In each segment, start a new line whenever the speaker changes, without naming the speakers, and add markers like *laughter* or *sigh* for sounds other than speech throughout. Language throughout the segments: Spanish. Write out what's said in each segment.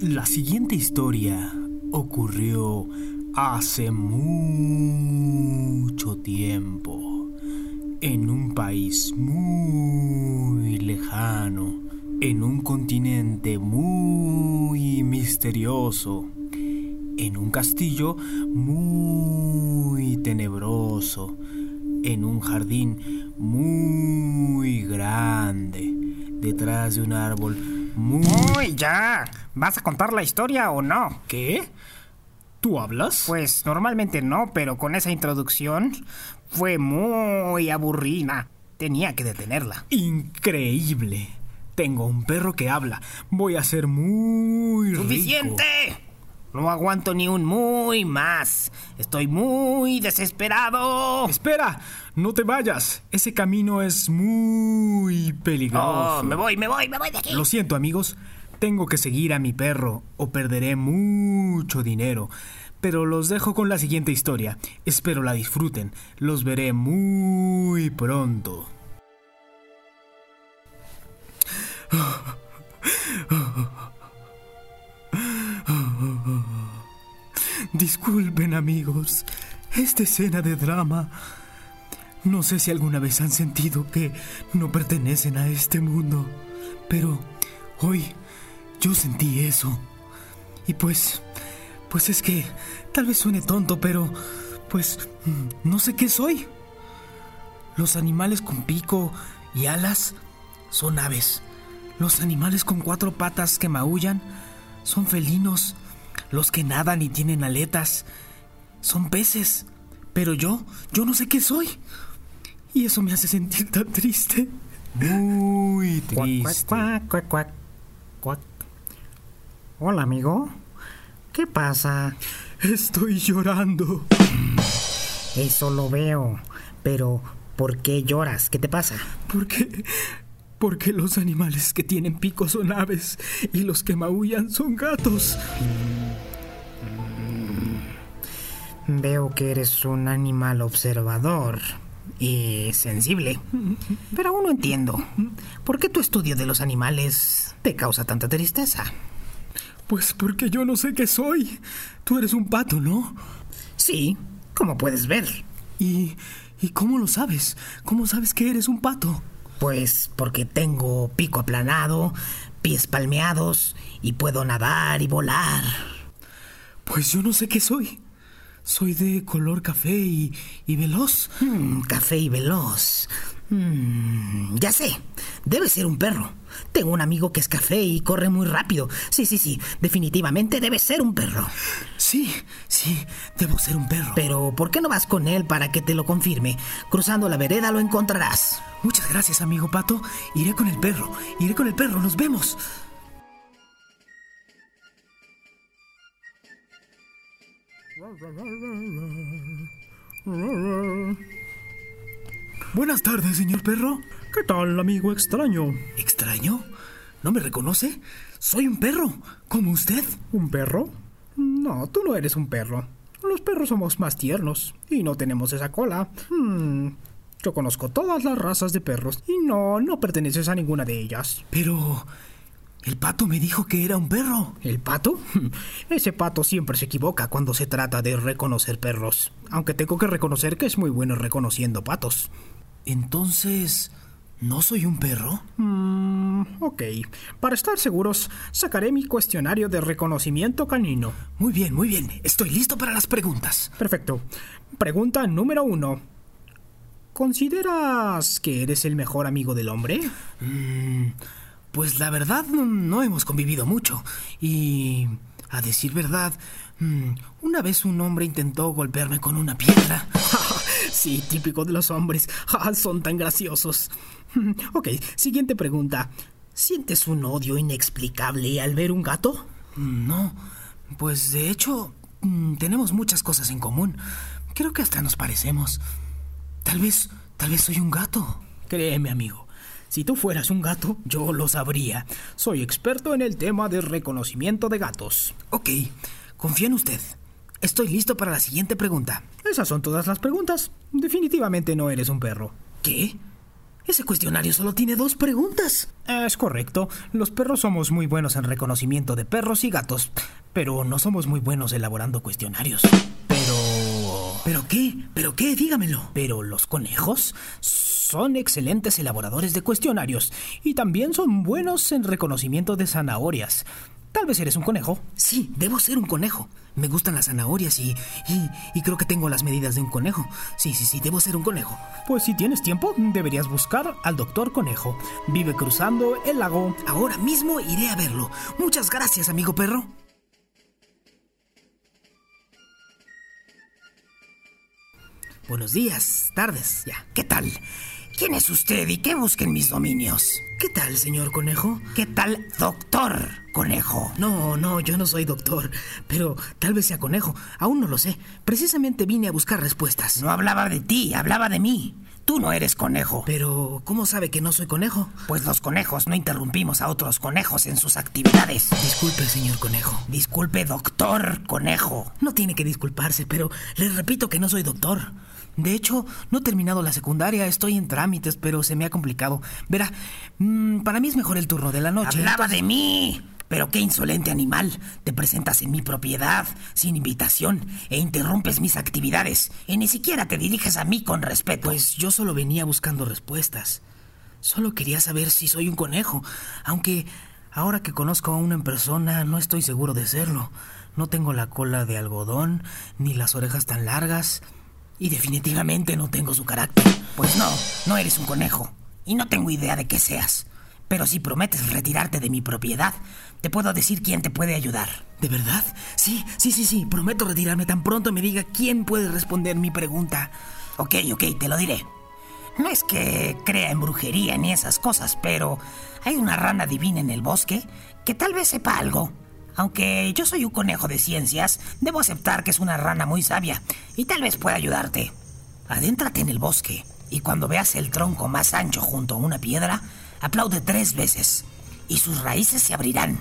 La siguiente historia ocurrió hace mucho tiempo en un país muy lejano, en un continente muy misterioso, en un castillo muy tenebroso, en un jardín muy grande, detrás de un árbol muy...
¡Uy, ya! ¿Vas a contar la historia o no?
¿Qué? ¿Tú hablas?
Pues normalmente no, pero con esa introducción fue muy aburrida. Tenía que detenerla.
Increíble. Tengo un perro que habla. Voy a ser muy rico.
No aguanto ni un muy más. Estoy muy desesperado.
Espera, no te vayas. Ese camino es muy peligroso.
Oh, me voy, me voy, me voy de aquí.
Lo siento, amigos. Tengo que seguir a mi perro o perderé mucho dinero. Pero los dejo con la siguiente historia. Espero la disfruten. Los veré muy pronto. Disculpen amigos, esta escena de drama. No sé si alguna vez han sentido que no pertenecen a este mundo, pero hoy yo sentí eso. Y pues, pues es que tal vez suene tonto, pero pues no sé qué soy. Los animales con pico y alas son aves. Los animales con cuatro patas que maullan son felinos. Los que nadan y tienen aletas son peces. Pero yo, yo no sé qué soy. Y eso me hace sentir tan triste. Muy triste.
Cuac, cuac, cuac, cuac. Hola, amigo. ¿Qué pasa?
Estoy llorando.
Eso lo veo. Pero, ¿por qué lloras? ¿Qué te pasa?
Porque. Porque los animales que tienen picos son aves y los que maullan son gatos.
Veo que eres un animal observador y sensible. Pero aún no entiendo. ¿Por qué tu estudio de los animales te causa tanta tristeza?
Pues porque yo no sé qué soy. Tú eres un pato, ¿no?
Sí, como puedes ver.
¿Y, ¿Y cómo lo sabes? ¿Cómo sabes que eres un pato?
Pues porque tengo pico aplanado, pies palmeados y puedo nadar y volar.
Pues yo no sé qué soy. Soy de color café y, y veloz.
Mm, café y veloz. Mm, ya sé, debe ser un perro. Tengo un amigo que es café y corre muy rápido. Sí, sí, sí, definitivamente debe ser un perro.
Sí, sí, debo ser un perro.
Pero, ¿por qué no vas con él para que te lo confirme? Cruzando la vereda lo encontrarás.
Muchas gracias, amigo Pato. Iré con el perro. Iré con el perro. Nos vemos. Buenas tardes, señor perro.
¿Qué tal, amigo extraño?
¿Extraño? ¿No me reconoce? Soy un perro, como usted.
¿Un perro? No, tú no eres un perro. Los perros somos más tiernos y no tenemos esa cola. Hmm, Yo conozco todas las razas de perros y no, no perteneces a ninguna de ellas.
Pero... El pato me dijo que era un perro.
¿El pato? *laughs* Ese pato siempre se equivoca cuando se trata de reconocer perros. Aunque tengo que reconocer que es muy bueno reconociendo patos.
Entonces... ¿No soy un perro?
Mm, ok. Para estar seguros, sacaré mi cuestionario de reconocimiento canino.
Muy bien, muy bien. Estoy listo para las preguntas.
Perfecto. Pregunta número uno. ¿Consideras que eres el mejor amigo del hombre?
Mm, pues la verdad no, hemos convivido mucho. Y... A decir verdad, mm, una vez un hombre intentó golpearme con una piedra. *laughs*
sí, típico de los hombres. *laughs* Ah, Son tan graciosos. *laughs* Ok, siguiente pregunta. ¿Sientes un odio inexplicable al ver un gato?
Mm, No, pues de hecho mm, tenemos muchas cosas en común. Creo que hasta nos parecemos. Tal vez, tal vez soy un gato.
Créeme, amigo. Si tú fueras un gato, yo lo sabría. Soy experto en el tema de reconocimiento de gatos.
Ok, confío en usted. Estoy listo para la siguiente pregunta.
Esas son todas las preguntas. Definitivamente no eres un perro.
¿Qué? Ese cuestionario solo tiene dos preguntas.
Es correcto. Los perros somos muy buenos en reconocimiento de perros y gatos, pero no somos muy buenos elaborando cuestionarios. Pero...
¿Pero qué? ¿Pero qué? Dígamelo.
Pero los conejos son excelentes elaboradores de cuestionarios y también son buenos en reconocimiento de zanahorias. Tal vez eres un conejo.
Sí, debo ser un conejo. Me gustan las zanahorias y, y, creo que tengo las medidas de un conejo. Sí, sí, sí, debo ser un conejo.
Pues si tienes tiempo, deberías buscar al doctor conejo. Vive cruzando el lago.
Ahora mismo iré a verlo. Muchas gracias, amigo perro. Buenos días, tardes, ya. ¿Qué tal? ¿Quién es usted y qué busca en mis dominios? ¿Qué tal, señor conejo? ¿Qué tal, doctor conejo? No, no, yo no soy doctor, pero tal vez sea conejo. Aún no lo sé. Precisamente vine a buscar respuestas. No hablaba de ti, hablaba de mí. Tú no eres conejo. Pero, ¿cómo sabe que no soy conejo? Pues los conejos no interrumpimos a otros conejos en sus actividades. Disculpe, señor conejo. Disculpe, doctor conejo. No tiene que disculparse, pero le repito que no soy doctor. De hecho, no he terminado la secundaria, estoy en trámites, pero se me ha complicado. Verá, mm, para mí es mejor el turno de la noche. Hablaba de mí. Pero qué insolente animal. Te presentas en mi propiedad, sin invitación, e interrumpes mis actividades. Y ni siquiera te diriges a mí con respeto. Pues yo solo venía buscando respuestas. Solo quería saber si soy un conejo, aunque ahora que conozco a una en persona no estoy seguro de serlo. No tengo la cola de algodón, ni las orejas tan largas. Y definitivamente no tengo su carácter. Pues no, no eres un conejo. Y no tengo idea de qué seas. Pero si prometes retirarte de mi propiedad, te puedo decir quién te puede ayudar. ¿De verdad? Sí, sí, sí, sí. Prometo retirarme tan pronto me diga quién puede responder mi pregunta. Ok, ok, te lo diré. No es que crea en brujería ni esas cosas, pero hay una rana divina en el bosque que tal vez sepa algo. Aunque yo soy un conejo de ciencias, debo aceptar que es una rana muy sabia y tal vez pueda ayudarte. Adéntrate en el bosque y cuando veas el tronco más ancho junto a una piedra, aplaude tres veces y sus raíces se abrirán.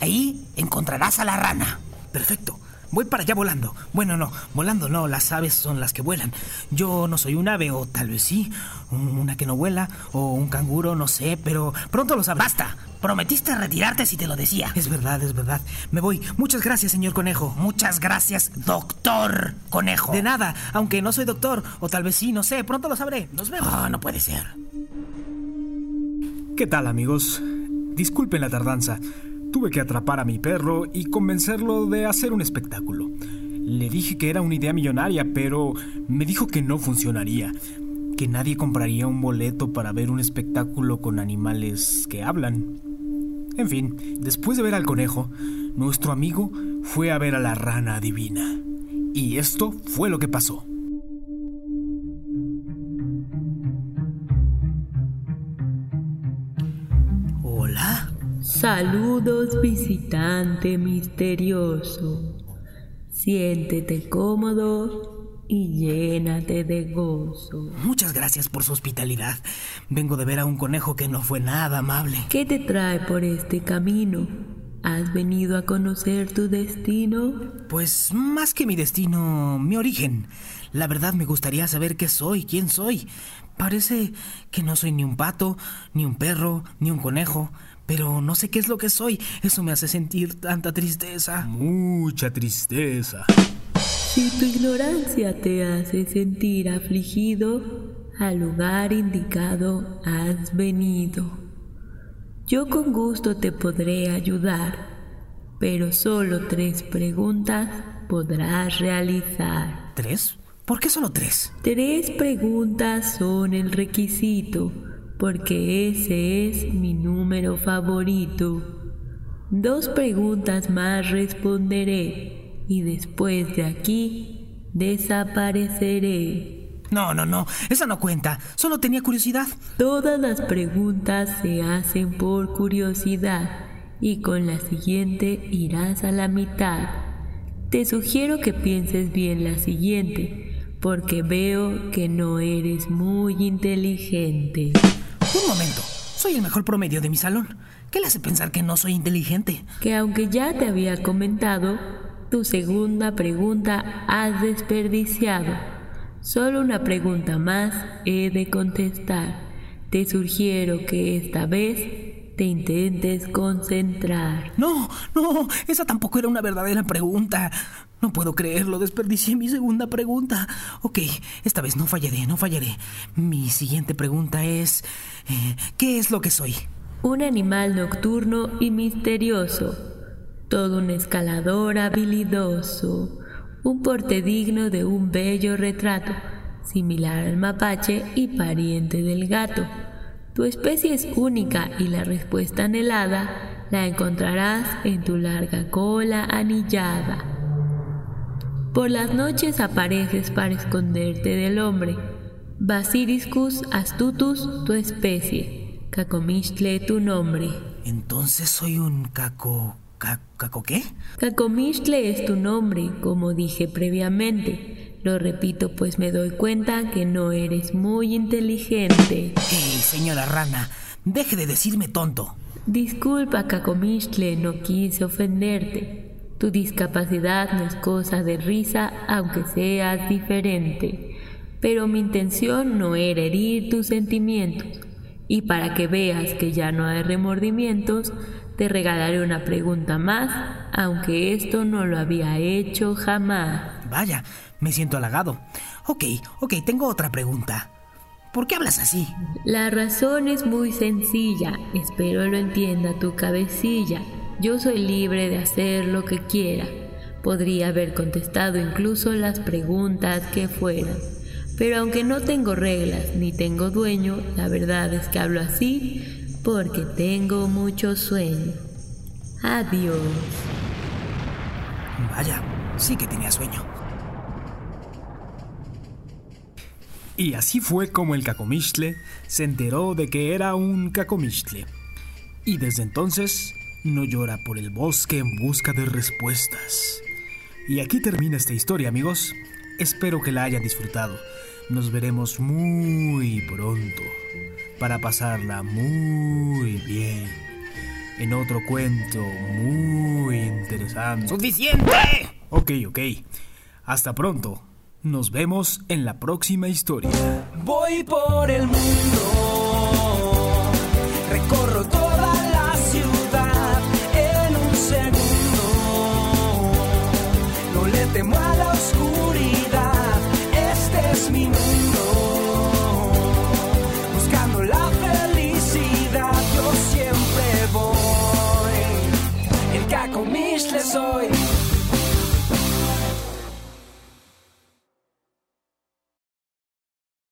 Ahí encontrarás a la rana. Perfecto. Voy para allá volando. Bueno, no, volando no, las aves son las que vuelan. Yo no soy un ave, o tal vez sí, una que no vuela, o un canguro, no sé, pero pronto lo sabrás. Basta, prometiste retirarte si te lo decía. Es verdad, es verdad. Me voy. Muchas gracias, señor conejo. Muchas gracias, doctor conejo. De nada, aunque no soy doctor, o tal vez sí, no sé, pronto lo sabré. Nos vemos. Ah, no puede ser.
¿Qué tal, amigos? Disculpen la tardanza. Tuve que atrapar a mi perro y convencerlo de hacer un espectáculo. Le dije que era una idea millonaria, pero me dijo que no funcionaría, que nadie compraría un boleto para ver un espectáculo con animales que hablan. En fin, después de ver al conejo, nuestro amigo fue a ver a la rana divina. Y esto fue lo que pasó.
Saludos visitante misterioso. Siéntete cómodo y llénate de gozo.
Muchas gracias por su hospitalidad. Vengo de ver a un conejo que no fue nada amable.
¿Qué te trae por este camino? ¿Has venido a conocer tu destino?
Pues más que mi destino, mi origen. La verdad me gustaría saber qué soy, quién soy. Parece que no soy ni un pato, ni un perro, ni un conejo pero no sé qué es lo que soy. Eso me hace sentir tanta tristeza.
Mucha tristeza.
Si tu ignorancia te hace sentir afligido, al lugar indicado has venido. Yo con gusto te podré ayudar, pero solo tres preguntas podrás realizar.
¿Tres? ¿Por qué solo tres?
Tres preguntas son el requisito porque ese es mi número favorito. Dos preguntas más responderé y después de aquí desapareceré.
No, no, no, esa no cuenta. Solo tenía curiosidad.
Todas las preguntas se hacen por curiosidad y con la siguiente irás a la mitad. Te sugiero que pienses bien la siguiente, porque veo que no eres muy inteligente.
Un momento. Soy el mejor promedio de mi salón. ¿Qué le hace pensar que no soy inteligente?
Que aunque ya te había comentado, tu segunda pregunta has desperdiciado. Solo una pregunta más he de contestar. Te sugiero que esta vez te intentes concentrar.
No, no, esa tampoco era una verdadera pregunta. No puedo creerlo, desperdicié mi segunda pregunta. Ok, esta vez no fallaré, no fallaré. Mi siguiente pregunta es, eh, ¿qué es lo que soy?
Un animal nocturno y misterioso. Todo un escalador habilidoso. Un porte digno de un bello retrato similar al mapache y pariente del gato. Tu especie es única y la respuesta anhelada la encontrarás en tu larga cola anillada. Por las noches apareces para esconderte del hombre. Basiliscus astutus tu especie. Cacomixtle tu nombre.
Entonces soy un caco... ¿Caco qué?
Cacomixtle es tu nombre, como dije previamente. Lo repito, pues me doy cuenta que no eres muy inteligente.
¡Hey, señora rana! Deje de decirme tonto.
Disculpa, Cacomixtle, no quise ofenderte. Tu discapacidad no es cosa de risa, aunque seas diferente. Pero mi intención no era herir tus sentimientos. Y para que veas que ya no hay remordimientos, te regalaré una pregunta más, aunque esto no lo había hecho jamás.
Vaya, me siento halagado. Ok, ok, tengo otra pregunta. ¿Por qué hablas así?
La razón es muy sencilla. Espero lo entienda tu cabecilla. Yo soy libre de hacer lo que quiera. Podría haber contestado incluso las preguntas que fueran. Pero aunque no tengo reglas ni tengo dueño, la verdad es que hablo así porque tengo mucho sueño. Adiós.
Vaya, sí que tenía sueño.
Y así fue como el cacomixtle se enteró de que era un cacomixtle. Y desde entonces no llora por el bosque en busca de respuestas. Y aquí termina esta historia, amigos. Espero que la hayan disfrutado. Nos veremos muy pronto para pasarla muy bien en otro cuento muy interesante.
¡Suficiente!
Ok, ok. Hasta pronto. Nos vemos en la próxima historia.
Voy por el mundo